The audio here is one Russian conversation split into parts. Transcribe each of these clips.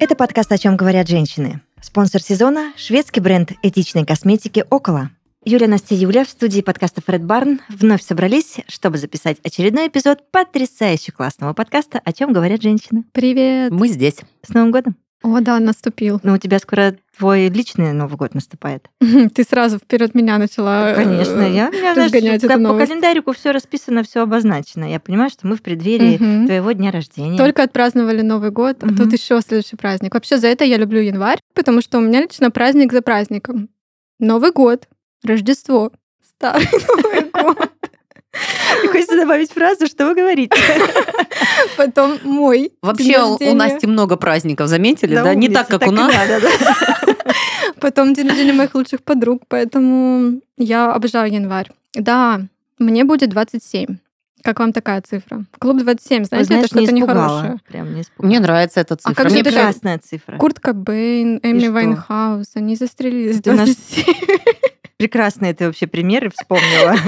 Это подкаст «О чем говорят женщины». Спонсор сезона – шведский бренд этичной косметики «Около». Юля, Настя, Юля в студии подкаста «Фред Барн» вновь собрались, чтобы записать очередной эпизод потрясающе классного подкаста «О чем говорят женщины». Привет! Мы здесь. С Новым годом! О, да, наступил. Ну, у тебя скоро твой личный Новый год наступает. Ты сразу вперед меня начала. Конечно, э, я, я разгонять знаешь, по календарику все расписано, все обозначено. Я понимаю, что мы в преддверии твоего дня рождения. Только отпраздновали Новый год, а тут еще следующий праздник. Вообще за это я люблю январь, потому что у меня лично праздник за праздником. Новый год, Рождество, Старый Новый год, Хочется добавить фразу, что вы говорите. потом мой. Вообще у- Насти много праздников, заметили, да? Не так, как у нас. Потом день рождения моих лучших подруг, поэтому я обожаю январь. Да, мне будет 27. Как вам такая цифра? Клуб 27, Вы знаете, знаешь, это что-то не нехорошее. Прям не испугала. Мне нравится эта цифра. как же Мне прекрасная цифра. Курт Кобейн, Эми? Вайнхаус, они застрелились в Это наш- 27. Прекрасные ты вообще примеры вспомнила.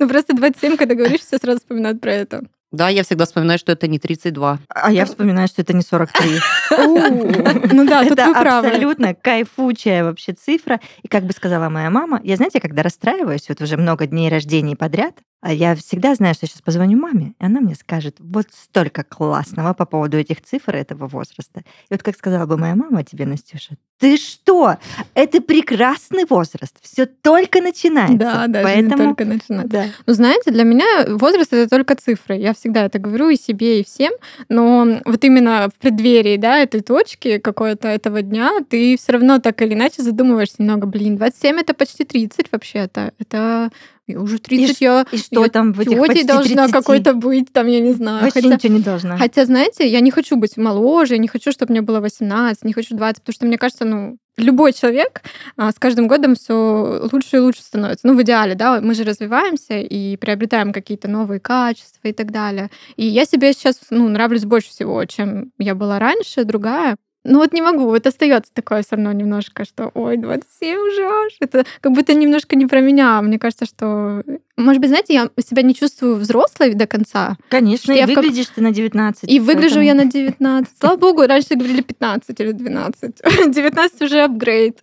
Ну просто 27, когда говоришь, все сразу вспоминают про это. Да, я всегда вспоминаю, что это не 32. А я вспоминаю, что это не 43. Ну да, тут Это вы правы. абсолютно кайфучая вообще цифра. И как бы сказала моя мама, я, знаете, когда расстраиваюсь, вот уже много дней рождения подряд, я всегда знаю, что я сейчас позвоню маме, и она мне скажет вот столько классного по поводу этих цифр этого возраста. И вот как сказала бы моя мама тебе, Настюша, ты что? Это прекрасный возраст. Все только начинается. Да, да, Поэтому... только начинается. Да. Ну, знаете, для меня возраст это только цифры. Я всегда это говорю и себе, и всем. Но вот именно в преддверии, да, этой точки какой-то этого дня, ты все равно так или иначе задумываешься немного, блин, 27 это почти 30 вообще-то. Это я уже 30 я, И что я там в этих почти должна 30? какой-то быть, там, я не знаю. Вообще Хотя- ничего не должна. Хотя, знаете, я не хочу быть моложе, я не хочу, чтобы мне было 18, не хочу 20, потому что мне кажется, ну, любой человек а, с каждым годом все лучше и лучше становится. Ну, в идеале, да, мы же развиваемся и приобретаем какие-то новые качества и так далее. И я себе сейчас, ну, нравлюсь больше всего, чем я была раньше, другая. Ну вот не могу, вот остается такое все равно немножко, что ой, 27 уже аж. Это как будто немножко не про меня. Мне кажется, что... Может быть, знаете, я себя не чувствую взрослой до конца. Конечно, и я в как- выглядишь ты на 19. И выгляжу поэтому- я на 19. Слава богу, раньше говорили 15 или 12. 19 уже апгрейд.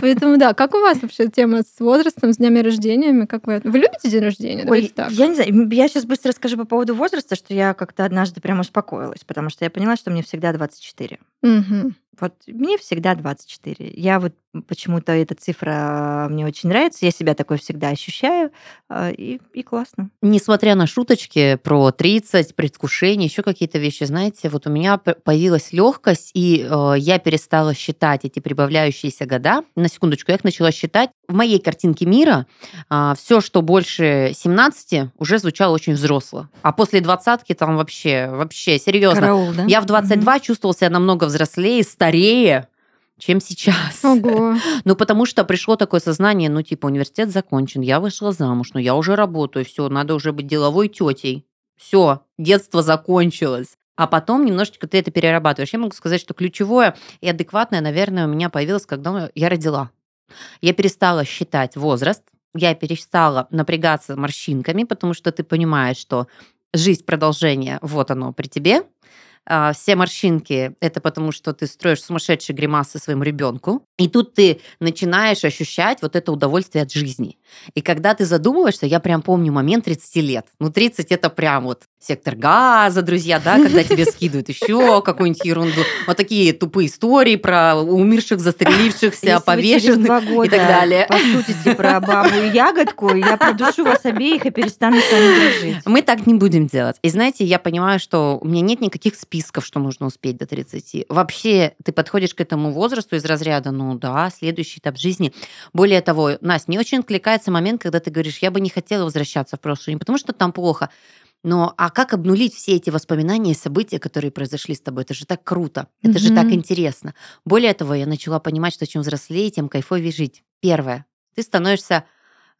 Поэтому да, как у вас вообще тема с возрастом, с днями рождениями? Как вы... Вы любите день рождения? Ой, я не знаю, я сейчас быстро расскажу по поводу возраста, что я как-то однажды прям успокоилась, потому что я поняла, что мне всегда 24. Мгм. Вот мне всегда 24. Я вот почему-то эта цифра мне очень нравится, я себя такой всегда ощущаю, а, и, и классно. Несмотря на шуточки про 30, предвкушение, еще какие-то вещи, знаете, вот у меня появилась легкость, и э, я перестала считать эти прибавляющиеся года. На секундочку, я их начала считать. В моей картинке мира все, что больше 17, уже звучало очень взросло. А после двадцатки там вообще, вообще, серьезно. Караул, да? Я в 22 чувствовала себя намного взрослее, старее, чем сейчас. Ого. Ну, потому что пришло такое сознание, ну, типа, университет закончен, я вышла замуж, но я уже работаю, все, надо уже быть деловой тетей. Все, детство закончилось. А потом немножечко ты это перерабатываешь. Я могу сказать, что ключевое и адекватное, наверное, у меня появилось, когда я родила. Я перестала считать возраст, я перестала напрягаться морщинками, потому что ты понимаешь, что жизнь продолжение, вот оно при тебе. А, Все морщинки – это потому, что ты строишь сумасшедшие гримасы своему ребенку. И тут ты начинаешь ощущать вот это удовольствие от жизни. И когда ты задумываешься, я прям помню момент 30 лет. Ну, 30 – это прям вот сектор газа, друзья, да, когда тебе скидывают еще какую-нибудь ерунду. Вот такие тупые истории про умерших, застрелившихся, Если повешенных два года и так далее. пошутите про бабу и ягодку, я продушу вас обеих и перестану с вами дружить. Мы так не будем делать. И знаете, я понимаю, что у меня нет никаких списков, что нужно успеть до 30. Вообще, ты подходишь к этому возрасту из разряда, ну да, следующий этап жизни. Более того, Настя, мне очень откликается момент, когда ты говоришь, я бы не хотела возвращаться в прошлое, не потому что там плохо, но а как обнулить все эти воспоминания и события, которые произошли с тобой? Это же так круто, это же так интересно. Более того, я начала понимать, что чем взрослее, тем кайфовее жить. Первое, ты становишься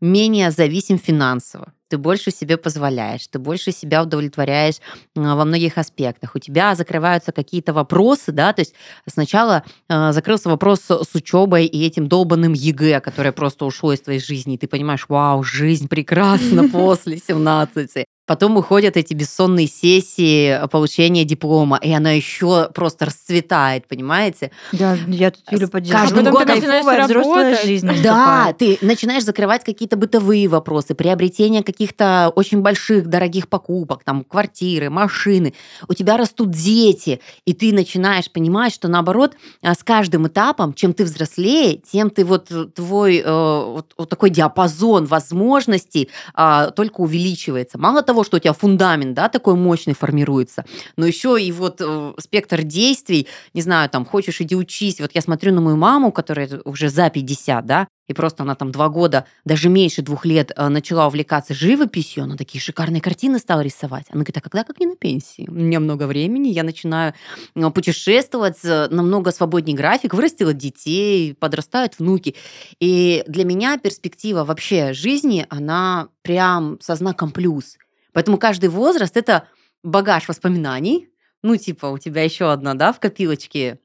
менее зависим финансово. Ты больше себе позволяешь, ты больше себя удовлетворяешь а, во многих аспектах. У тебя закрываются какие-то вопросы, да, то есть сначала э, закрылся вопрос с, с учебой и этим долбанным ЕГЭ, которое просто ушло из твоей жизни, и ты понимаешь, вау, жизнь прекрасна после 17. Потом уходят эти бессонные сессии получения диплома, и она еще просто расцветает, понимаете? Да, я тут Юлю поддерживаю. Каждым Ну, годом кайфовая взрослая жизнь Да, ты начинаешь закрывать какие-то бытовые вопросы, приобретение каких-то очень больших, дорогих покупок, там, квартиры, машины. У тебя растут дети, и ты начинаешь понимать, что наоборот, а, с каждым этапом, чем ты взрослее, тем ты вот э, твой э, вот, вот такой диапазон возможностей а, только увеличивается. Мало того, что у тебя фундамент, да, такой мощный формируется, но еще и вот э, спектр действий, не знаю, там, хочешь, иди учись. Вот я смотрю на мою маму, которая уже за 50, да, и просто она там два года, даже меньше двух лет э, начала увлекаться живописью, она такие шикарные картины стала рисовать. Она говорит, а когда как не на пенсии? У меня много времени, я начинаю э, путешествовать, э, намного свободнее график, вырастила детей, подрастают внуки. И для меня перспектива вообще жизни, она прям со знаком плюс. Поэтому каждый возраст – это багаж воспоминаний, ну, типа, у тебя еще одна, да, в копилочке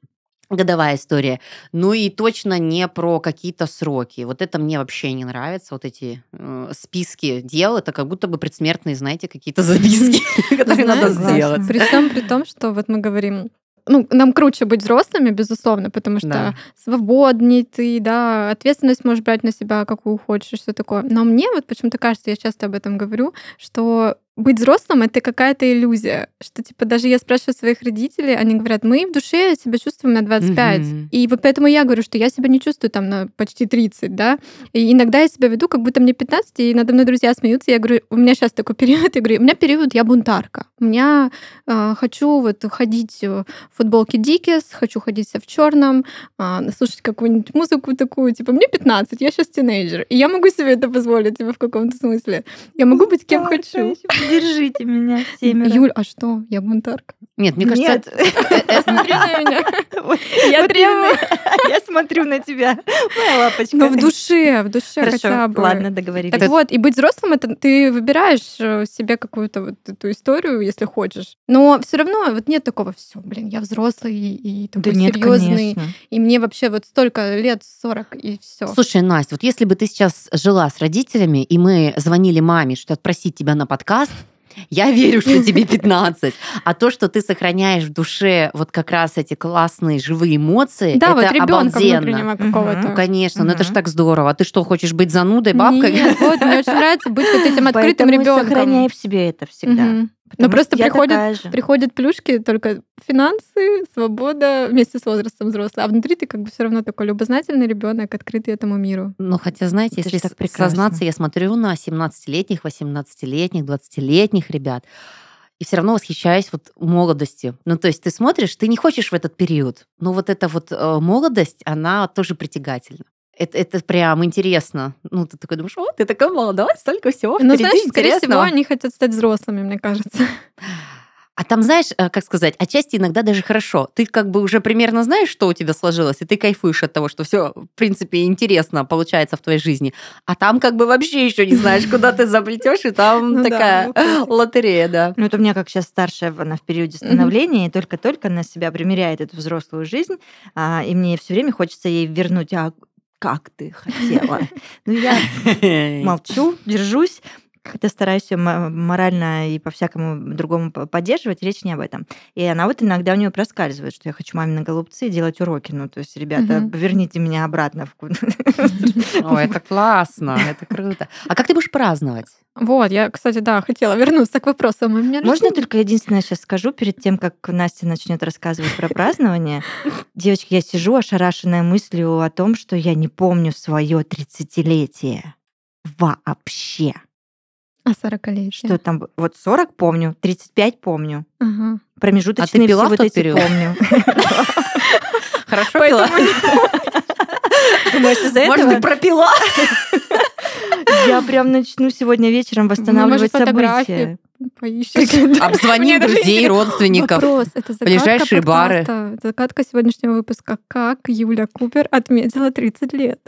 годовая история. Ну и точно не про какие-то сроки. Вот это мне вообще не нравится. Вот эти э, списки дел, это как будто бы предсмертные, знаете, какие-то записки, которые надо сделать. При всем при том, что вот мы говорим, ну, нам круче быть взрослыми, безусловно, потому что Да. свободней ты, да, ответственность можешь брать на себя, какую хочешь, все такое. Но мне вот почему-то кажется, я часто об этом говорю, что быть взрослым это какая-то иллюзия, что типа даже я спрашиваю своих родителей, они говорят, мы в душе себя чувствуем на 25. Мгм. И вот поэтому я говорю, что я себя не чувствую там на почти 30, да. И иногда я себя веду, как будто мне 15, и надо мной друзья смеются. Я говорю, у меня сейчас такой период, я говорю, у меня период, я бунтарка. У меня э, хочу вот ходить в футболке Дикис, хочу ходить вся в черном, слушать какую-нибудь музыку такую, типа, мне 15, я сейчас тинейджер, и я могу себе это позволить, типа, в каком-то смысле. Я могу быть кем хочу. Держите меня, семеро. Юль, а что? Я бунтарка. Нет, мне кажется, Нет. Смотри на меня. Я требую. Я смотрю на тебя, моя лапочка. Но в душе, в душе хотя бы. ладно, договорились. Так вот, и быть взрослым это ты выбираешь э, себе какую-то вот эту историю, если хочешь. Но все равно вот нет такого все, блин, я взрослый и, такой серьезный, и мне вообще вот столько лет 40 и все. Слушай, Настя, вот если бы ты сейчас жила с родителями, и мы звонили маме, что отпросить тебя на подкаст, я верю, что тебе 15. А то, что ты сохраняешь в душе вот как раз эти классные живые эмоции, Да, вот это ребенка обалденно. какого-то. Ну, конечно, но это ж Мгм. так здорово. А ты что, хочешь быть занудой, бабкой? Нет, вот мне очень нравится быть вот этим открытым Поэтому ребенком. сохраняй в себе это всегда. Но Потому просто я приходит, такая же. приходят плюшки только финансы, свобода вместе с возрастом взрослый. А внутри ты как бы все равно такой любознательный ребенок, открытый этому миру. Ну, хотя, знаете, Это если так прекрасно. сознаться, я смотрю на 17-летних, 18-летних, 20-летних ребят, и все равно восхищаюсь вот молодостью. Ну, то есть ты смотришь, ты не хочешь в этот период, но вот эта вот э, молодость, она тоже притягательна. Это, это прям интересно. Ну, ты такой думаешь, о, ты такая молодая, столько всего Ну, знаешь, скорее всего, интересного». они хотят стать взрослыми, мне кажется. А там, знаешь, э, как сказать, отчасти иногда даже хорошо. Ты как бы уже примерно знаешь, что у тебя сложилось, и ты кайфуешь от того, что все, в принципе, интересно получается в твоей жизни. А там как бы вообще еще не знаешь, куда ты заплетешь, и там Ну такая вопросик. лотерея, да. Ну, это у меня как сейчас старшая, она в периоде становления, и только-только на себя примеряет эту взрослую жизнь, а, и мне все время хочется ей вернуть, а как ты хотела? Ну, я молчу, держусь, как-то стараюсь мо- морально и по-всякому другому по- поддерживать, речь не об этом. И она вот иногда у нее проскальзывает, что я хочу маме на голубцы делать уроки. Ну, то есть, ребята, Мгм. верните меня обратно в Ой, это классно, это круто. А как ты будешь праздновать? Вот, я, кстати, да, хотела вернуться к вопросу о дне Можно только единственное сейчас скажу перед тем, как Настя начнет рассказывать про празднование? Девочки, я сижу ошарашенная мыслью о том, что я не помню свое 30-летие. Вообще. А 40 Что там? Вот 40 помню, 35 помню. Ага. Промежуточные пила все в вот тот эти период? помню. Хорошо пила? Думаешь, из-за Может, ты пропила? я прям начну сегодня вечером восстанавливать события. Поищите. Обзвони друзей, родственников. Вопрос. Это загадка Ближайшие бары. Загадка сегодняшнего выпуска. Как Юля Купер отметила 30 лет?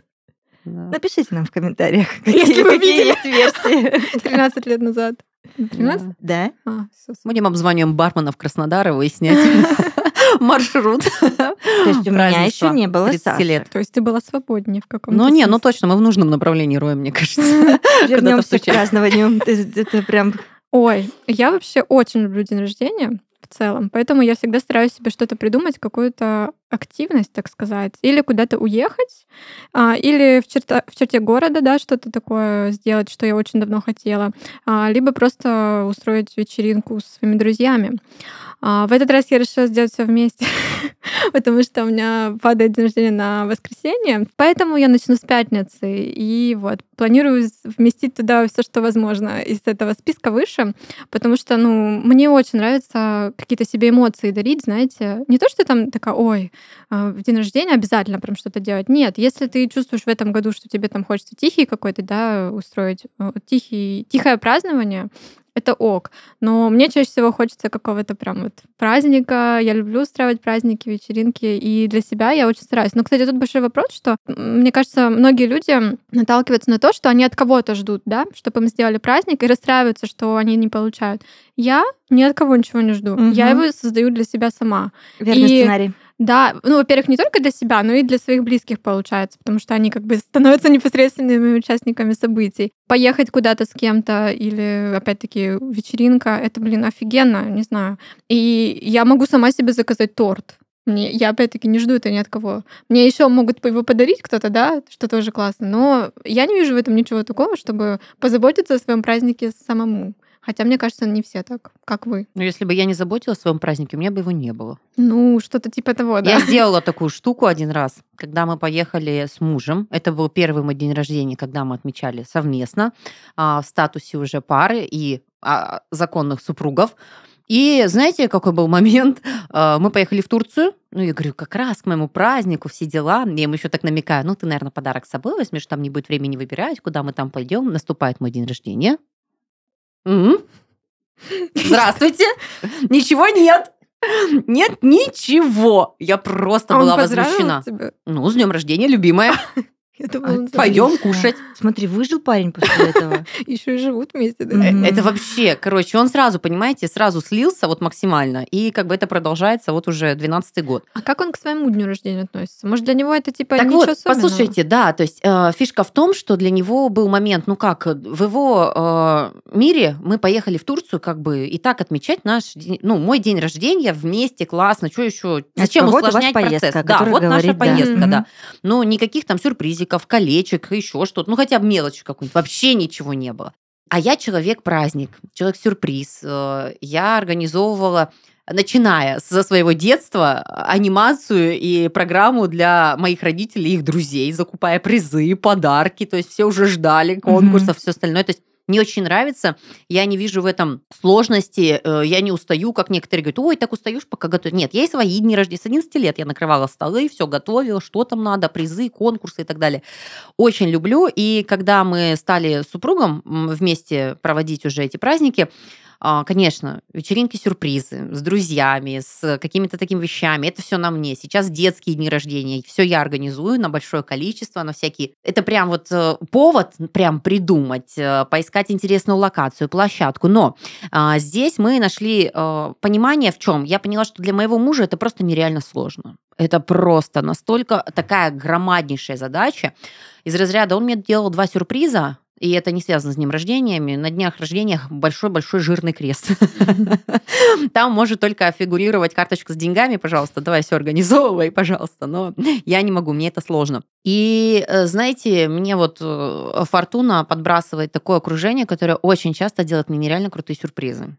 Да. Напишите нам в комментариях, Если какие вы какие видели. есть версии. 13 лет назад. 13? Да? А, Будем обзваниваем барменов Краснодара, выяснять маршрут. То есть у меня еще не было 30 Саши. лет. То есть ты была свободнее в каком-то Ну не, ну точно, мы в нужном направлении роем, мне кажется. Вернемся к празднованию. Это это прям Ой, я вообще очень люблю день рождения в целом, поэтому я всегда стараюсь себе что-то придумать, какую-то активность, так сказать, или куда-то уехать, а, или в, черта, в черте города, да, что-то такое сделать, что я очень давно хотела, а, либо просто устроить вечеринку с своими друзьями. А, в этот раз я решила сделать все вместе, потому что у меня падает день рождения на воскресенье, поэтому я начну с пятницы и вот планирую вместить туда все, что возможно из этого списка выше, потому что, ну, мне очень нравится какие-то себе эмоции дарить, знаете, не то, что там такая, ой, в день рождения обязательно прям что-то делать. Нет, если ты чувствуешь в этом году, что тебе там хочется тихий какой-то, да, устроить, э, тихий, тихое празднование, это ок. Но мне чаще всего хочется какого-то прям вот праздника. Я люблю устраивать праздники, вечеринки, и для себя я очень стараюсь. Но, кстати, тут большой вопрос, что, мне кажется, многие люди наталкиваются на то, что они от кого-то ждут, да, чтобы им сделали праздник, и расстраиваются, что они не получают. Я ни от кого ничего не жду. Угу. Я его создаю для себя сама. Верный и... сценарий. Да, ну, во-первых, не только для себя, но и для своих близких получается, потому что они как бы становятся непосредственными участниками событий. Поехать куда-то с кем-то или, опять-таки, вечеринка, это, блин, офигенно, не знаю. И я могу сама себе заказать торт. Мне, я опять-таки не жду это ни от кого. Мне еще могут его подарить кто-то, да, что тоже классно. Но я не вижу в этом ничего такого, чтобы позаботиться о своем празднике самому. Хотя, мне кажется, не все так, как вы. Ну, если бы я не заботилась о своем празднике, у меня бы его не было. Ну, что-то типа того, да. Я сделала такую штуку один раз, когда мы поехали с мужем. Это был первый мой день рождения, когда мы отмечали совместно а, в статусе уже пары и а, законных супругов. И знаете, какой был момент? А, мы поехали в Турцию. Ну, я говорю, как раз к моему празднику, все дела. Я ему еще так намекаю, ну, ты, наверное, подарок с собой возьмешь, там не будет времени выбирать, куда мы там пойдем. Наступает мой день рождения. Здравствуйте. Ничего нет. Нет ничего. Я просто а была возмущена. Тебя? Ну, с днем рождения, любимая. Это Пойдем кушать. Смотри, выжил парень после этого. Еще и живут вместе. Да? Это вообще, короче, он сразу, понимаете, сразу слился вот максимально, и как бы это продолжается вот уже 12 год. А как он к своему дню рождения относится? Может, для него это типа так ничего вот, особенного? послушайте, да, то есть э, фишка в том, что для него был момент, ну как, в его э, мире мы поехали в Турцию, как бы и так отмечать наш, ну мой день рождения вместе, классно, что еще? Зачем вот усложнять процесс? Поездка, да, вот говорит, наша да. поездка, да. Ну никаких там сюрпризов гудзиков, колечек, еще что-то. Ну, хотя бы мелочь какую-нибудь. Вообще ничего не было. А я человек-праздник, человек-сюрприз. Э, я организовывала начиная со своего детства анимацию и программу для моих родителей и их друзей, закупая призы, подарки, то есть все уже ждали конкурсов, mm-hmm. все остальное. То есть мне очень нравится. Я не вижу в этом сложности. Э, я не устаю, как некоторые говорят, ой, так устаешь, пока готовишь. Нет, я и свои дни рождения. С 11 лет я накрывала столы, все готовила, что там надо, призы, конкурсы и так далее. Очень люблю. И когда мы стали с супругом вместе проводить уже эти праздники, конечно, вечеринки-сюрпризы с друзьями, с какими-то такими вещами. Это все на мне. Сейчас детские дни рождения. Все я организую на большое количество, на всякие. Это прям вот э, повод прям придумать, э, поискать интересную локацию, площадку. Но а, здесь мы нашли а, понимание в чем. Я поняла, что для моего мужа это просто нереально сложно. Это просто настолько такая громаднейшая задача. Из разряда он мне делал два сюрприза и это не связано с днем рождениями. На днях рождения большой-большой жирный крест. Там может только фигурировать карточка с деньгами, пожалуйста, давай все организовывай, пожалуйста. Но я не могу, мне это сложно. И э, знаете, мне вот э, Фортуна подбрасывает такое окружение, которое очень часто делает мне нереально крутые сюрпризы.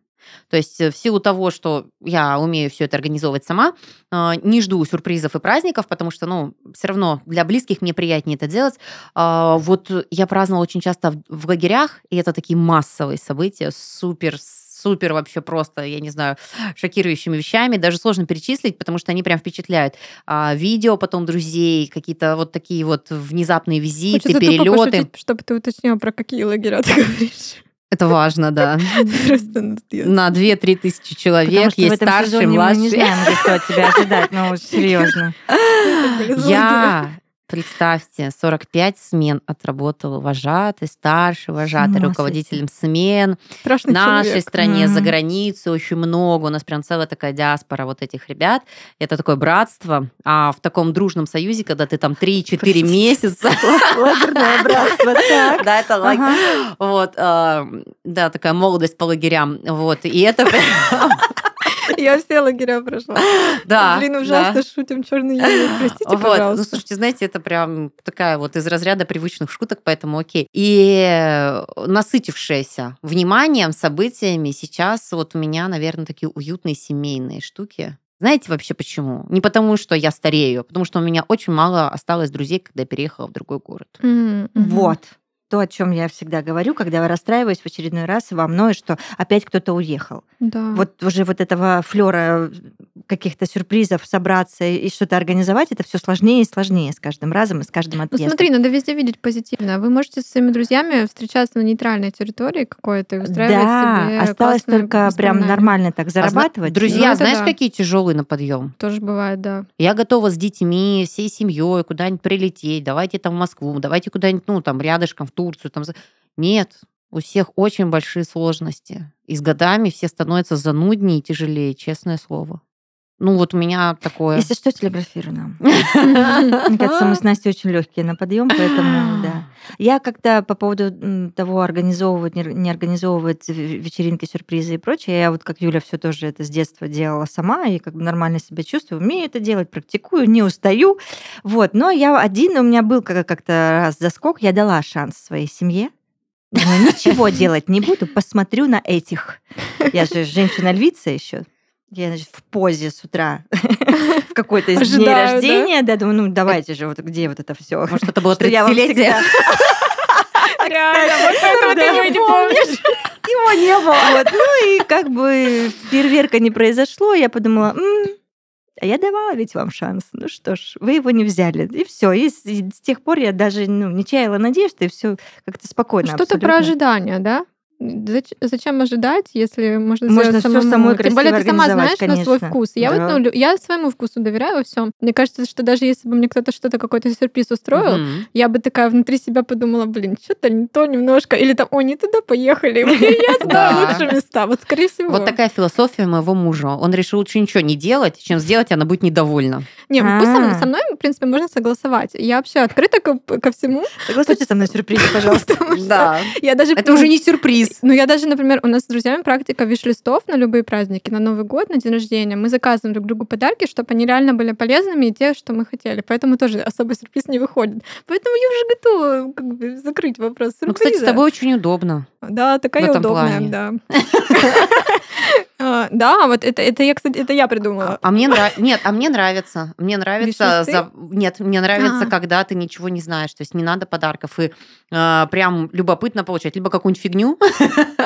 То есть э, в силу того, что я умею все это организовывать сама, а, не жду сюрпризов и праздников, потому что, ну, все равно для близких мне приятнее это делать. А, вот я праздновала очень часто в лагерях, и это такие массовые события, супер супер вообще просто, я не знаю, шокирующими вещами. Даже сложно перечислить, потому что они прям впечатляют. А, видео потом друзей, какие-то вот такие вот внезапные визиты, Хочется перелеты. чтобы ты уточнила, про какие лагеря ты говоришь. Это важно, да. На 2-3 тысячи человек есть старший, младший. Мы не знаем, что от тебя ожидать, ну, серьезно. Я Представьте, 45 смен отработал вожатый, старший вожатый, руководителем смен. Страшный В нашей человек. стране, за Мгм. границей очень много. У нас прям целая такая диаспора вот этих ребят. Это такое братство. А в таком дружном союзе, когда ты там 3-4 Простите. месяца... Лагерное братство, так. Да, это лаг- Ага. Вот, а, да, такая молодость по лагерям. Вот, и это Я все лагеря прошла. Да, Блин, ужасно шутим черный юмор. Простите, Вот, ну пожалуйста. слушайте, знаете, это прям такая вот из разряда привычных шуток, поэтому окей. И э, насытившаяся вниманием, событиями, сейчас вот у меня, наверное, такие уютные семейные штуки. Знаете вообще почему? Не потому, что я старею, а потому что у меня очень мало осталось друзей, когда я переехала в другой город. Мгм. Вот. То, о чем я всегда говорю, когда я расстраиваюсь в очередной раз во мной, что опять кто-то уехал. Да. Вот уже вот этого флера каких-то сюрпризов собраться и что-то организовать, это все сложнее и сложнее с каждым разом и с каждым Ну отъездом. смотри, надо везде видеть позитивно. Вы можете со своими друзьями встречаться на нейтральной территории какой-то и устраивать да, себе осталось только прям нормально так А зарабатывать. Друзья, Ну, знаешь, да. какие тяжелые на подъем? Тоже бывает, да. Я готова с детьми, всей семьей куда-нибудь прилететь, давайте там в Москву, давайте куда-нибудь, ну, там, рядышком, в Турцию. Там. Нет, у всех очень большие сложности. И с годами все становятся зануднее и тяжелее, честное слово. Ну, вот у меня такое. Если что, телеграфируй нам. Мне кажется, мы с Настей очень легкие на подъем, поэтому да. Я как-то по поводу того, организовывать, не ор- не организовывать вечеринки, сюрпризы и прочее, я вот как Юля все тоже это с детства делала сама и как бы нормально себя чувствую, умею это делать, практикую, не устаю. Вот, но я один, у меня был как- как-то раз заскок, я дала шанс своей семье. Думаю, ничего делать не буду, посмотрю на этих. Я же женщина-львица еще. Я, значит, в позе с утра в какой-то из дней рождения. Да, думаю, ну давайте же, вот где вот это все. Может, это было Что я вам 30-летие? всегда- Реально, вот этого ты его не помнишь. Его не было. Вот, ну и как бы фейерверка не произошло, я подумала, «М, а я давала ведь вам шанс. Ну что ж, вы его не взяли. И все. И с, и с тех пор я даже ну, не чаяла надежды, и все как-то спокойно. Что-то про ожидания, да? Зач- Зачем ожидать, если можно, Можно сделать самому? самой Тем более ты сама знаешь организовать, на свой конечно. вкус. Я Да. вот ну, я своему вкусу доверяю во всем. Мне кажется, что даже если бы мне кто-то что-то какой-то сюрприз устроил, Мгм. я бы такая внутри себя подумала, блин, что-то не то немножко, или там, о, не туда поехали, я знаю лучшие места. Вот скорее всего. Вот такая философия моего мужа. Он решил лучше ничего не делать, чем сделать, она будет недовольна. Не, вкус со, А. со мной, в принципе, можно согласовать. Я вообще открыта ко, всему. Согласуйте со мной сюрприз, пожалуйста. Да. Я даже, Это ну, уже не сюрприз. Ну, я даже, например, у нас с друзьями практика виш-листов на любые праздники, на Новый год, на день рождения. Мы заказываем друг другу подарки, чтобы они реально были полезными и те, что мы хотели. Поэтому тоже особый сюрприз не выходит. Поэтому я уже готова как бы, закрыть вопрос сюрприза. Ну, кстати, с тобой очень удобно. Да, такая удобная, плане. да. А, Да, вот это, это я, кстати, это я придумала. А мне нравится. Нет, а мне нравится. Мне нравится. За- Нет, мне нравится, А. когда ты ничего не знаешь. То есть не надо подарков. И прям любопытно получать. Либо какую-нибудь фигню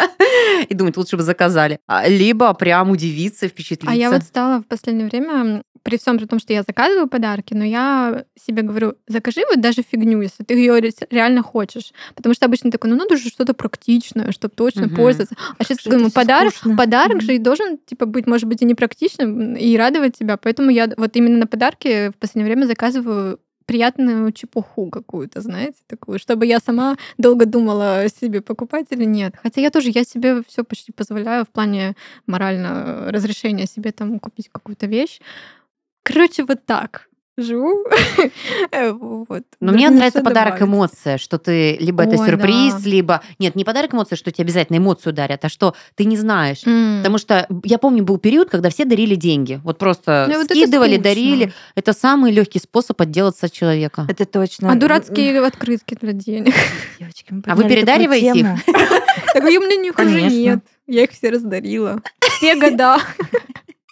и думать, лучше бы заказали. А, Либо прям удивиться, впечатлиться. А я вот стала в последнее время, при всем при том, что я заказываю подарки, но я себе говорю, закажи вот даже фигню, если ты ее реально хочешь. Потому что обычно такой, ну надо же что-то практичное, чтобы точно Мгм. пользоваться. А сейчас думаю, всё подарок, скучно. подарок Мгм. же и должен типа быть, может быть, и непрактичным, и радовать тебя. Поэтому я вот именно на подарки в последнее время заказываю приятную чепуху какую-то, знаете, такую, чтобы я сама долго думала себе покупать или нет. Хотя я тоже, я себе все почти позволяю в плане морально разрешения себе там купить какую-то вещь. Короче, вот так живу. Э, вот. Но мне Нужно нравится подарок добавить. эмоция, что ты либо это Ой, сюрприз, да. либо нет, не подарок эмоция, что тебе обязательно эмоцию дарят, а что ты не знаешь. М. Потому что я помню, был период, когда все дарили деньги. Вот просто Ну, вот это скидывали, дарили. Это самый легкий способ отделаться от человека. Это точно. А дурацкие открытки для денег. Девочки, мы А вы передариваете их? Так у меня них уже нет. Я их все раздарила. Все года.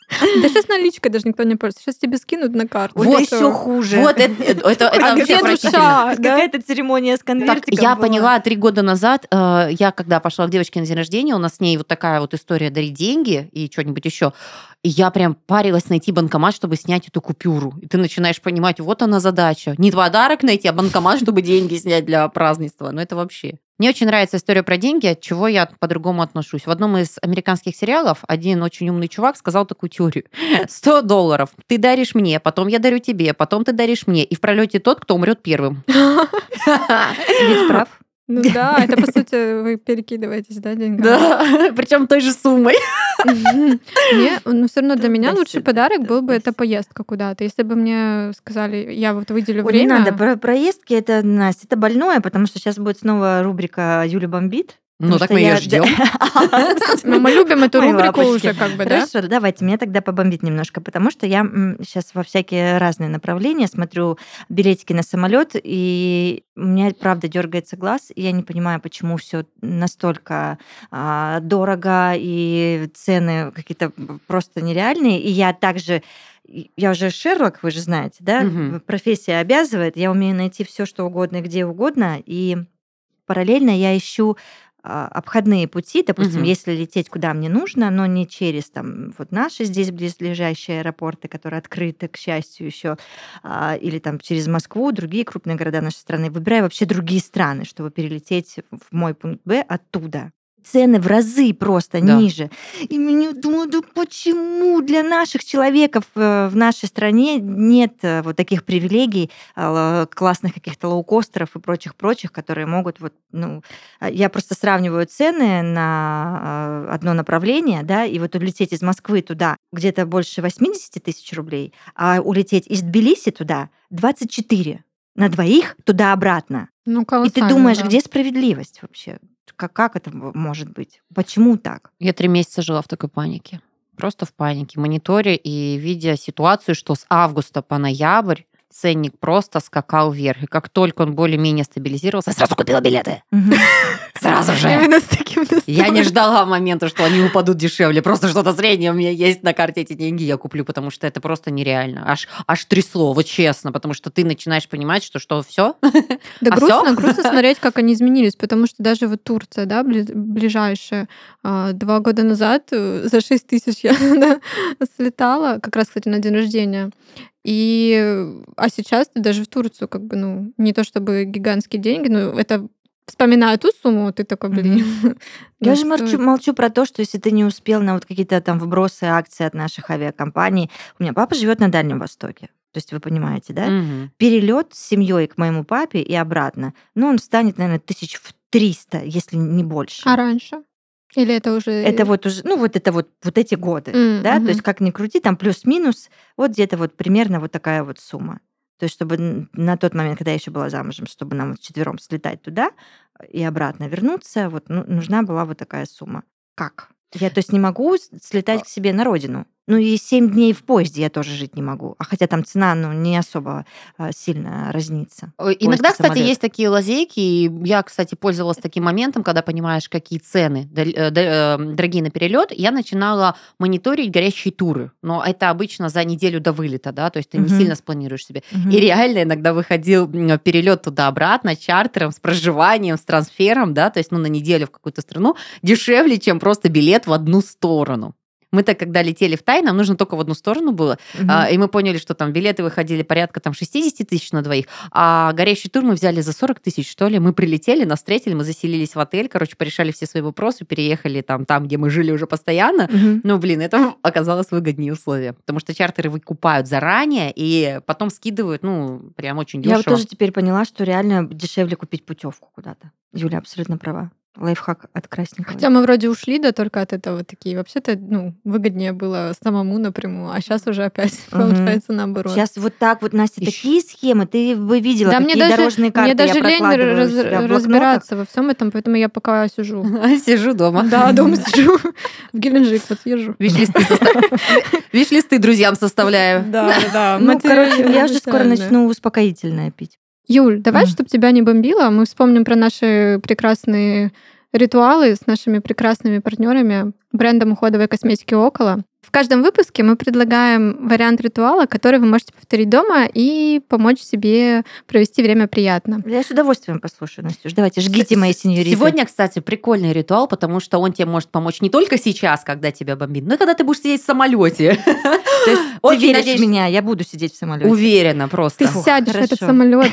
Да сейчас наличкой даже никто не пользуется. Сейчас тебе скинут на карту. Вот еще хуже. Вот это, это, это вообще душа? Какая-то церемония с конвертиком я поняла три года назад, э, я когда пошла к девочке на день рождения, у нас с ней вот такая вот история дарить деньги и что-нибудь еще. И я прям парилась найти банкомат, чтобы снять эту купюру. И ты начинаешь понимать, вот она задача. Не подарок найти, а банкомат, чтобы деньги снять для празднества. Ну это вообще. Мне очень нравится история про деньги, от чего я по-другому отношусь. В одном из американских сериалов один очень умный чувак сказал такую теорию. 100 долларов ты даришь мне, потом я дарю тебе, потом ты даришь мне. И в пролете тот, кто умрет первым. Ведь прав. Ну да, это по сути вы перекидываетесь, да, деньгами? Да, причем той же суммой. Мне, ну все равно для меня лучший подарок был бы это поездка куда-то. Если бы мне сказали, я вот выделю Ой, не время. надо, про проездки это, Настя, это больное, потому что сейчас будет снова рубрика Юля бомбит. Ну так мы ее ждем. Но мы любим эту рубрику уже, как бы, да? Хорошо, давайте меня тогда побомбить немножко, потому что я сейчас во всякие разные направления смотрю билетики на самолет, и у меня правда дергается глаз, и я не понимаю, почему все настолько а, дорого и цены какие-то просто нереальные. И я также я уже Шерлок, вы же знаете, да? Мгм. Профессия обязывает. Я умею найти все, что угодно, и где угодно. И параллельно я ищу обходные пути, допустим, Мгм. если лететь куда мне нужно, но не через там вот наши здесь близлежащие аэропорты, которые открыты, к счастью, еще, или там через Москву, другие крупные города нашей страны, выбираю вообще другие страны, чтобы перелететь в мой пункт Б оттуда. Цены в разы просто Да. ниже. И мне думаю, да почему для наших человеков э, в нашей стране нет э, вот таких привилегий, э, классных каких-то лоукостеров и прочих-прочих, которые могут вот, ну, а, я просто сравниваю цены на одно направление, да, и вот улететь из Москвы туда где-то больше 80 тысяч рублей, а улететь из Тбилиси туда 24 на двоих туда-обратно. Ну, И ты думаешь, да. где справедливость вообще? Как, как это может быть? Почему так? Я три месяца жила в такой панике. Просто в панике. Мониторя и видя ситуацию, что с августа по ноябрь ценник просто скакал вверх. И как только он более-менее стабилизировался, сразу купила билеты. Сразу же. Я не ждала момента, что они упадут дешевле. Просто что-то среднее у меня есть на карте, эти деньги я куплю, потому что это просто нереально. Аж, аж трясло, вот честно, потому что ты начинаешь понимать, что что, все? Да А грустно, грустно смотреть, как они изменились, потому что даже вот Турция, да, бли- ближайшая, а, два года назад э, за 6 тысяч я слетала, как раз, кстати, на день рождения. И, а сейчас ты даже в Турцию, как бы, ну, не то чтобы гигантские деньги, но это вспоминая ту сумму, ты такой, блин. Я ну же молчу, молчу про то, что если ты не успел на вот какие-то там вбросы акций от наших авиакомпаний, у меня папа живет на Дальнем Востоке. То есть вы понимаете, да? Мгм. Перелет с семьей к моему папе и обратно, ну, он станет, наверное, тысяч в 300, если не больше. А раньше? Или это уже... Это вот уже, ну, вот это вот, вот эти годы, М, да, мгм. то есть как ни крути, там плюс-минус, вот где-то вот примерно вот такая вот сумма. То есть чтобы на тот момент, когда я еще была замужем, чтобы нам вот четвером слетать туда и обратно вернуться, вот ну, нужна была вот такая сумма. Как? Я, то есть, не могу слетать к себе на родину. Ну и семь дней в поезде я тоже жить не могу. А хотя там цена, ну, не особо а, сильно разнится. Иногда, кстати, самолет. есть такие лазейки. и Я, кстати, пользовалась таким моментом, когда понимаешь, какие цены э, э, дорогие на перелет. Я начинала мониторить горящие туры. Но это обычно за неделю до вылета, да, то есть ты не сильно спланируешь себе. И реально иногда выходил перелет туда-обратно, чартером, с проживанием, с трансфером, да, то есть ну, на неделю в какую-то страну, дешевле, чем просто билет в одну сторону. Мы-то, когда летели в Тай, нам нужно только в одну сторону было. Мгм. А, и мы поняли, что там билеты выходили порядка там 60 тысяч на двоих, а горящий тур мы взяли за 40 тысяч, что ли. Мы прилетели, нас встретили, мы заселились в отель, короче, порешали все свои вопросы, переехали там, там, где мы жили уже постоянно. Мгм. Ну, блин, это оказалось выгоднее условия, потому что чартеры выкупают заранее и потом скидывают, ну, прям очень Я дешево. вот тоже теперь поняла, что реально дешевле купить путевку куда-то. Юля абсолютно права. Лайфхак от Красникова. Хотя мы вроде ушли, да, только от этого такие. Вообще-то, ну, выгоднее было самому напрямую, а сейчас уже опять Мгм. получается наоборот. Сейчас вот так вот, Настя, Ещё- такие схемы, ты бы видела, Да, какие мне даже, дорожные карты мне даже я лень раз- разбираться во всем этом, поэтому я пока сижу. Сижу дома. Да, дома сижу. В Геленджик вот езжу. Виш-листы, друзьям составляю. Да, да. Ну, короче, я же скоро начну успокоительное пить. Юль, давай, Мгм. чтобы тебя не бомбило, мы вспомним про наши прекрасные ритуалы с нашими прекрасными партнерами брендом уходовой косметики Около. В каждом выпуске мы предлагаем вариант ритуала, который вы можете повторить дома и помочь себе провести время приятно. Я с удовольствием послушаю, Настюш. Давайте, жгите мои сеньориты. Сегодня, кстати, прикольный ритуал, потому что он тебе может помочь не только сейчас, когда тебя бомбит, но и когда ты будешь сидеть в самолете. То есть ты веришь в меня, я буду сидеть в самолете. Уверена просто. Ты сядешь в этот самолет.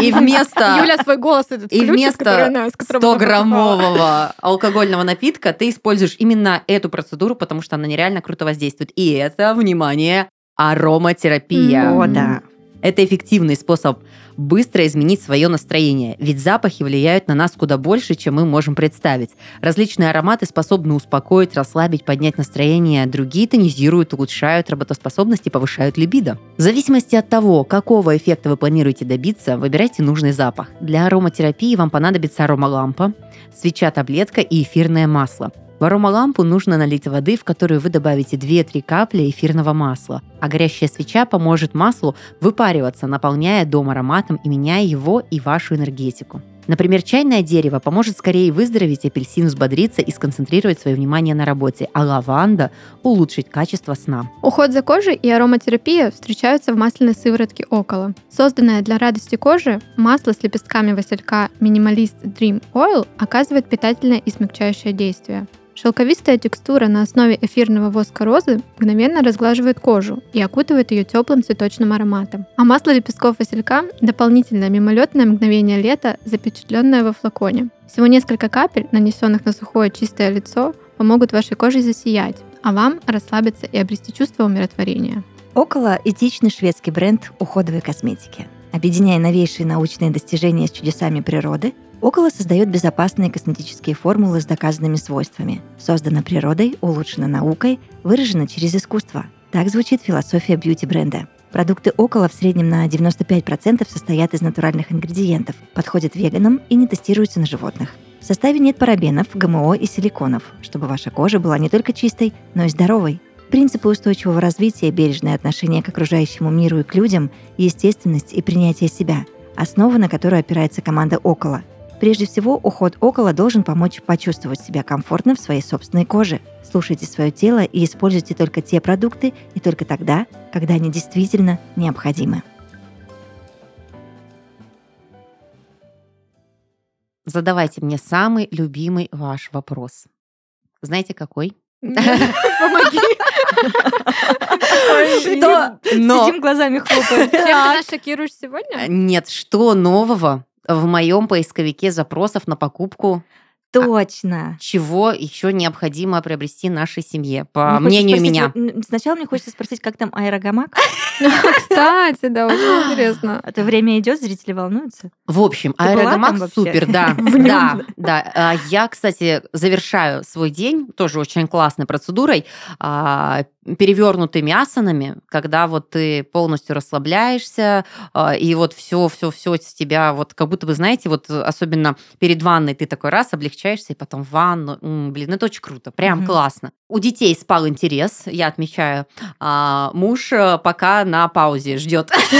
И вместо... Юля свой голос этот И вместо 100-граммового алкогольного напитка ты используешь именно эту процедуру, потому что она нереально круто воздействует. И это, внимание, ароматерапия. О, да. Это эффективный способ быстро изменить свое настроение, ведь запахи влияют на нас куда больше, чем мы можем представить. Различные ароматы способны успокоить, расслабить, поднять настроение, другие тонизируют, улучшают работоспособность и повышают либидо. В зависимости от того, какого эффекта вы планируете добиться, выбирайте нужный запах. Для ароматерапии вам понадобится аромалампа, свеча-таблетка и эфирное масло. В аромалампу нужно налить воды, в которую вы добавите 2-3 капли эфирного масла, а горящая свеча поможет маслу выпариваться, наполняя дом ароматом и меняя его и вашу энергетику. Например, чайное дерево поможет скорее выздороветь, апельсин взбодриться и сконцентрировать свое внимание на работе, а лаванда – улучшить качество сна. Уход за кожей и ароматерапия встречаются в масляной сыворотке около. Созданное для радости кожи, масло с лепестками василька Minimalist Dream Oil оказывает питательное и смягчающее действие. Шелковистая текстура на основе эфирного воска розы мгновенно разглаживает кожу и окутывает ее теплым цветочным ароматом. А масло лепестков василька – дополнительное мимолетное мгновение лета, запечатленное во флаконе. Всего несколько капель, нанесенных на сухое чистое лицо, помогут вашей коже засиять, а вам расслабиться и обрести чувство умиротворения. Около этичный шведский бренд уходовой косметики. Объединяя новейшие научные достижения с чудесами природы, Около создает безопасные косметические формулы с доказанными свойствами. Создана природой, улучшена наукой, выражена через искусство. Так звучит философия бьюти-бренда. Продукты около в среднем на 95% состоят из натуральных ингредиентов, подходят веганам и не тестируются на животных. В составе нет парабенов, ГМО и силиконов, чтобы ваша кожа была не только чистой, но и здоровой. Принципы устойчивого развития, бережное отношение к окружающему миру и к людям, естественность и принятие себя – основа, на которую опирается команда «Около», Прежде всего, уход около должен помочь почувствовать себя комфортно в своей собственной коже. Слушайте свое тело и используйте только те продукты и только тогда, когда они действительно необходимы. Задавайте мне самый любимый ваш вопрос. Знаете, какой? Помоги. Что? Сидим глазами хлопаем. Чем ты нас шокируешь сегодня? Нет, что нового в моем поисковике запросов на покупку Точно. чего еще необходимо приобрести нашей семье, по мне мнению спросить, меня. Сначала мне хочется спросить, как там аэрогамак? Кстати, да, очень интересно. А то время идет, зрители волнуются. В общем, аэрогамак супер, да. Да, да. А, Я, кстати, завершаю свой день тоже очень классной процедурой, а, перевернутыми асанами, когда вот ты полностью расслабляешься, а, и вот все, все, все с тебя, вот как будто вы знаете, вот особенно перед ванной ты такой раз облегчаешься, и потом в ванну. М, Блин, это очень круто, прям Мгм. классно. У детей спал интерес, я отмечаю. А, Муж э, пока на паузе ждет.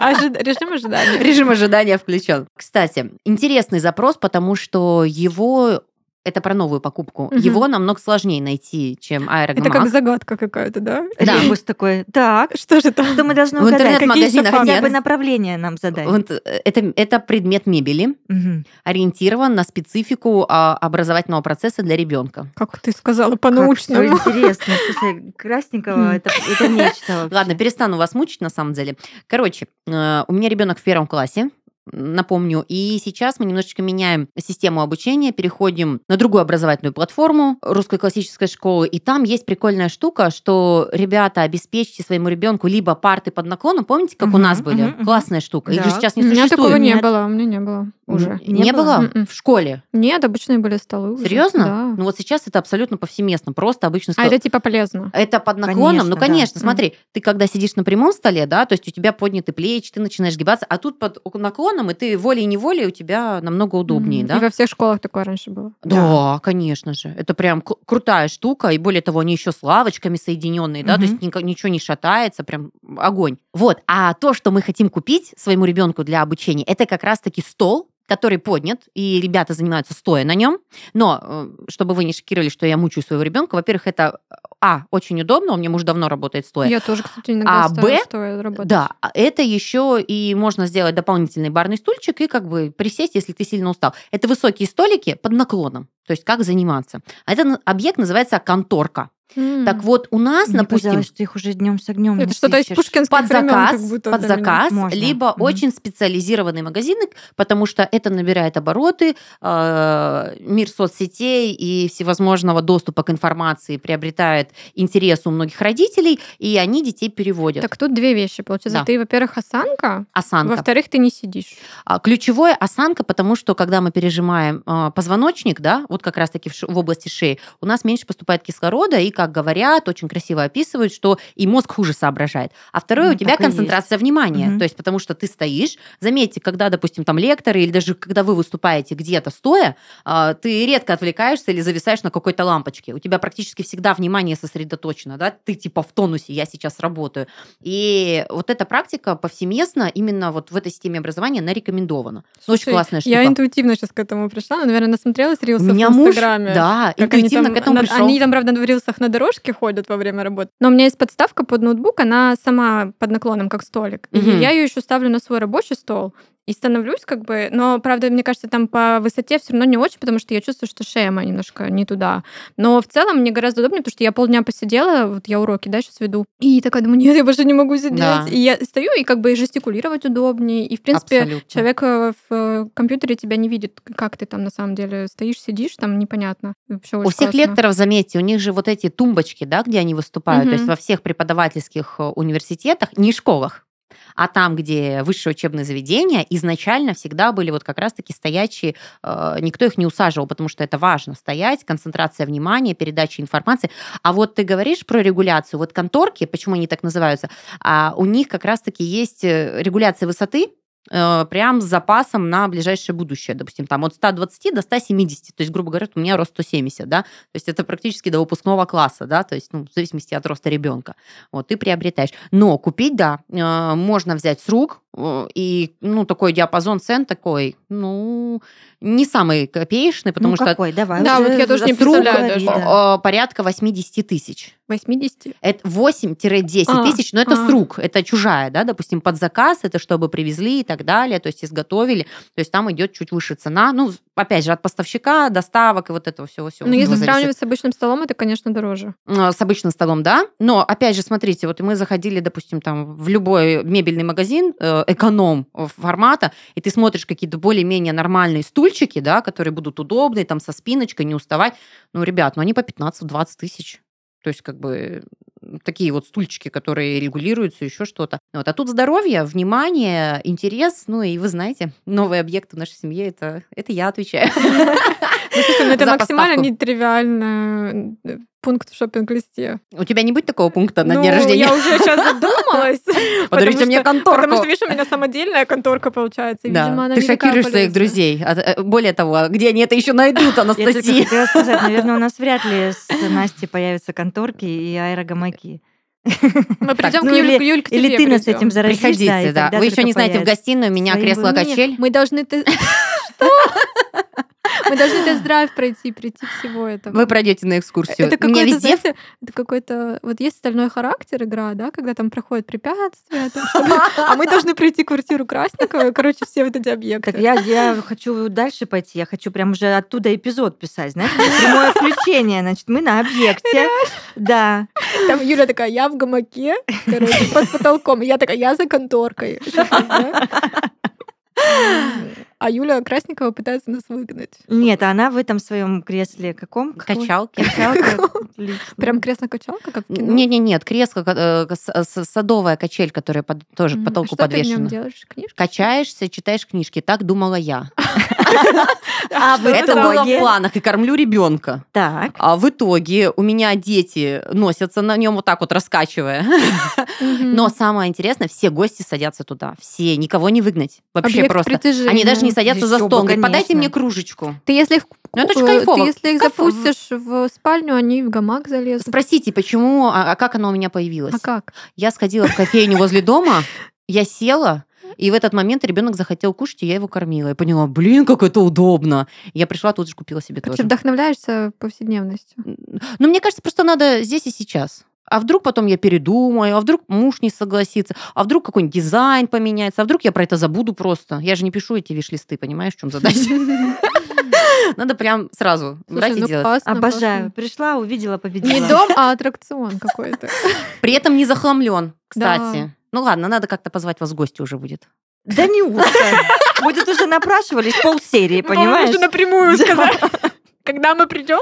Режим ожидания. Режим ожидания включен. Кстати, интересный запрос, потому что его это про новую покупку. Мгм. Его намного сложнее найти, чем Это аэрогамак. как загадка какая-то, да? Да. Ребус такой, так, Что же там? что мы должны В угадать? интернет-магазинах Какие хотя бы направление нам задать? Вот, э, это, это предмет мебели, Мгм. ориентирован на специфику а, образовательного процесса для ребенка. Как ты сказала Как по-научному. всё интересно. Слушай, красненького это, это нечто. вообще. Ладно, перестану вас мучить на самом деле. Короче, э, у меня ребенок в первом классе. Напомню, и сейчас мы немножечко меняем систему обучения, переходим на другую образовательную платформу русской классической школы, и там есть прикольная штука, что ребята обеспечьте своему ребенку либо парты под наклоном, помните, как у Мгм, нас были? мгм. Классная штука. Их же Да. сейчас У не меня существует. такого не Нет. было, у меня не было уже. Не, Не было? было? В школе. Нет, обычные были столы. уже. Серьезно? Да. Ну вот сейчас это абсолютно повсеместно, просто обычно А это типа полезно. Это под наклоном, Конечно, ну да. конечно, Мгм. смотри, ты когда сидишь на прямом столе, да, то есть у тебя подняты плечи, ты начинаешь гибаться, а тут под наклоном, и ты волей-неволей у тебя намного удобнее, Мгм. да? И во всех школах такое раньше было. Да, конечно же. Это прям к- крутая штука, и более того, они еще с лавочками соединенные, да, то есть ничего не шатается, прям огонь. Вот, а то, что мы хотим купить своему ребенку для обучения, это как раз-таки стол, который поднят, и ребята занимаются стоя на нем. Но, э, чтобы вы не шокировали, что я мучаю своего ребенка, во-первых, это, а, очень удобно, у меня муж давно работает стоя. Я тоже, кстати, иногда А, Б, стоя работать. Да, а это еще и можно сделать дополнительный барный стульчик и как бы присесть, если ты сильно устал. Это высокие столики под наклоном, то есть как заниматься. А этот объект называется конторка. Так вот, у нас, Мне допустим, казалось, что их уже днем с огнем Это что-то из пушкинских под времен, заказ, как будто под заказ, Можно. либо Мгм. очень специализированные магазины, потому что это набирает обороты, э, мир соцсетей и всевозможного доступа к информации приобретает интерес у многих родителей, и они детей переводят. Так тут две вещи. Получается, Да. ты, во-первых, осанка, Осанка. во-вторых, ты не сидишь. А, Ключевое осанка, потому что когда мы пережимаем а, позвоночник, да, вот как раз-таки в, ш- в области шеи, у нас меньше поступает кислорода, и, как говорят, очень красиво описывают, что и мозг хуже соображает. А второе, Ну, у тебя концентрация внимания. Мгм. То есть потому что ты стоишь, заметьте, когда, допустим, там лекторы, или даже когда вы выступаете где-то стоя, а, ты редко отвлекаешься или зависаешь на какой-то лампочке. У тебя практически всегда внимание сосредоточено, да, ты типа в тонусе, я сейчас работаю. И вот эта практика повсеместно именно вот в этой системе образования она рекомендована. Ну, Очень Слушай, классная штука. Я интуитивно сейчас к этому пришла. но, Наверное, насмотрелась рилсов меня в муж, Инстаграме. да, Как они интуитивно там к этому на- пришел. Они там, правда, в рилсах на дорожке ходят во время работы. Но у меня есть подставка под ноутбук, она сама под наклоном, как столик. И Мгм. я ее еще ставлю на свой рабочий стол. И становлюсь как бы... Но, правда, мне кажется, там по высоте все равно не очень, потому что я чувствую, что шея моя немножко не туда. Но в целом мне гораздо удобнее, потому что я полдня посидела, вот я уроки, да, сейчас веду, и такая думаю, нет, я больше не могу сидеть. Да. И я стою, и как бы и жестикулировать удобнее. И, в принципе, Абсолютно. человек э, в компьютере тебя не видит, как ты там на самом деле стоишь, сидишь, там непонятно. Вообще У всех классно. лекторов, заметьте, у них же вот эти тумбочки, да, где они выступают, то есть во всех преподавательских э, университетах, не школах, а там, где высшее учебное заведение, изначально всегда были вот как раз-таки стоячие, э, никто их не усаживал, потому что это важно, стоять, концентрация внимания, передача информации. А вот ты говоришь про регуляцию, вот конторки, почему они так называются, а у них как раз-таки есть э, регуляция высоты, прям с запасом на ближайшее будущее. Допустим, там от 120 до 170. То есть, грубо говоря, у меня рост 170, да. То есть это практически до выпускного класса, да, то есть, ну, в зависимости от роста ребенка. Вот, ты приобретаешь. Но купить, да, э, можно взять с рук, э, и, ну, такой диапазон цен такой, ну, не самый копеечный, потому ну, что какой? Давай. Да, вот я тоже не представляю даже. да. э, порядка 80 тысяч. 80? Это 8-10 А, тысяч, но это а. с рук, это чужая, да, допустим, под заказ, это чтобы привезли и так далее, то есть изготовили, то есть там идет чуть выше цена, ну, опять же, от поставщика, доставок и вот этого всего-всего. Но Ну, если сравнивать с обычным столом, это, конечно, дороже. Э, с обычным столом, да. Но, опять же, смотрите, вот мы заходили, допустим, там в любой мебельный магазин э, эконом формата, и ты смотришь какие-то более-менее нормальные стульчики, да, которые будут удобные, там со спиночкой, не уставать. Ну, ребят, ну они по 15-20 тысяч. То есть, как бы такие вот стульчики, которые регулируются, еще что-то. Вот. А тут здоровье, внимание, интерес, ну и вы знаете, новый объект в нашей семье это, это я отвечаю. Ну, слушай, ну это максимально нетривиальный э, пункт в шопинг-листе. У тебя не будет такого пункта на Ну, дне рождения? я уже сейчас задумалась. Подарите мне конторку. Потому что, видишь, у меня самодельная конторка получается. Да, ты шокируешь своих друзей. А, э, Более того, а где они это еще найдут, Я Анастасия? хотела сказать, наверное, у нас вряд ли с Настей появятся конторки и аэрогамаки. Мы придем ну к Юле, или- к Или ты нас этим заразишь, Приходите, да. Вы еще не знаете, в у меня кресло-качель. Мы должны... Что? Мы должны тест-драйв пройти, прийти всего этого. Вы пройдете на экскурсию. Это какой-то, везде знаете, это какой-то... Вот есть стальной характер игра, да, когда там проходят препятствия, там что-то. а мы должны пройти квартиру Красникова, короче, все вот эти объекты. Так я, я хочу дальше пойти, я хочу прям уже оттуда эпизод писать, знаете, прямое включение, значит, мы на объекте, да, Там Юля такая, я в гамаке, короче, под потолком. И я такая, я за конторкой. А Юля Красникова пытается нас выгнать. нет, а она в этом своем кресле каком? Отлично. Прям кресло-качалка, как в кино? Нет, нет, нет, кресло, э, садовая качель, которая тоже к потолку Что ты в нем подвешена. делаешь? Книжки? Качаешься, читаешь книжки. Так думала я. А Это было в планах. И кормлю ребенка. Так, А в итоге у меня дети носятся на нем вот так вот раскачивая. Но самое интересное, все гости садятся туда. Все, никого не выгнать. Вообще просто. Они даже не садятся за стол. Говорят, подайте мне кружечку. Ты если их, Ну, это ж э, кайфово. ты если их Кайфово. запустишь в спальню, они в гамак залезут. Спросите, почему, а а как оно у меня появилось? А как? Я сходила в кофейню возле дома, я села, И в этот момент ребенок захотел кушать, и я его кормила. Я поняла, блин, как это удобно. Я пришла, тут же купила себе Короче, тоже. вдохновляешься повседневностью. Ну, мне кажется, просто надо здесь и сейчас. А вдруг потом я передумаю, а вдруг муж не согласится, а вдруг какой-нибудь дизайн поменяется, а вдруг я про это забуду просто. Я же не пишу эти виш-листы, понимаешь, в чем задача? Надо прям сразу брать Слушай, и ну делать. классно, Обожаю. классно. Пришла, увидела, Не победила. дом, а аттракцион какой-то. При этом не захламлен, кстати. Да. Ну ладно, надо как-то позвать вас в гости уже будет. Да неужто? Будет уже напрашивались полсерии, понимаешь? Можно напрямую сказать. Когда мы придем?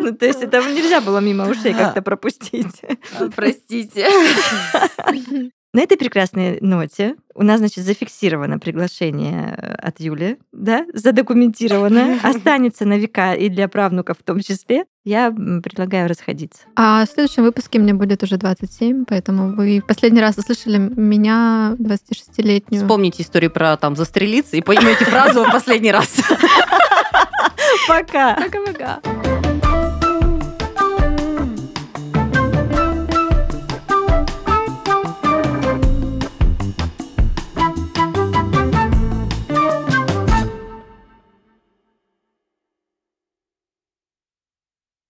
Ну, то есть это нельзя было мимо ушей как-то пропустить. Простите. На этой прекрасной ноте у нас, значит, зафиксировано приглашение э, от Юли, да, задокументировано, останется на века и для правнуков в том числе. Я предлагаю расходиться. А в следующем выпуске мне будет уже 27, поэтому вы в последний раз услышали меня, 26-летнюю. Вспомните историю про там застрелиться и поймете фразу в последний раз. Пока! Пока-пока.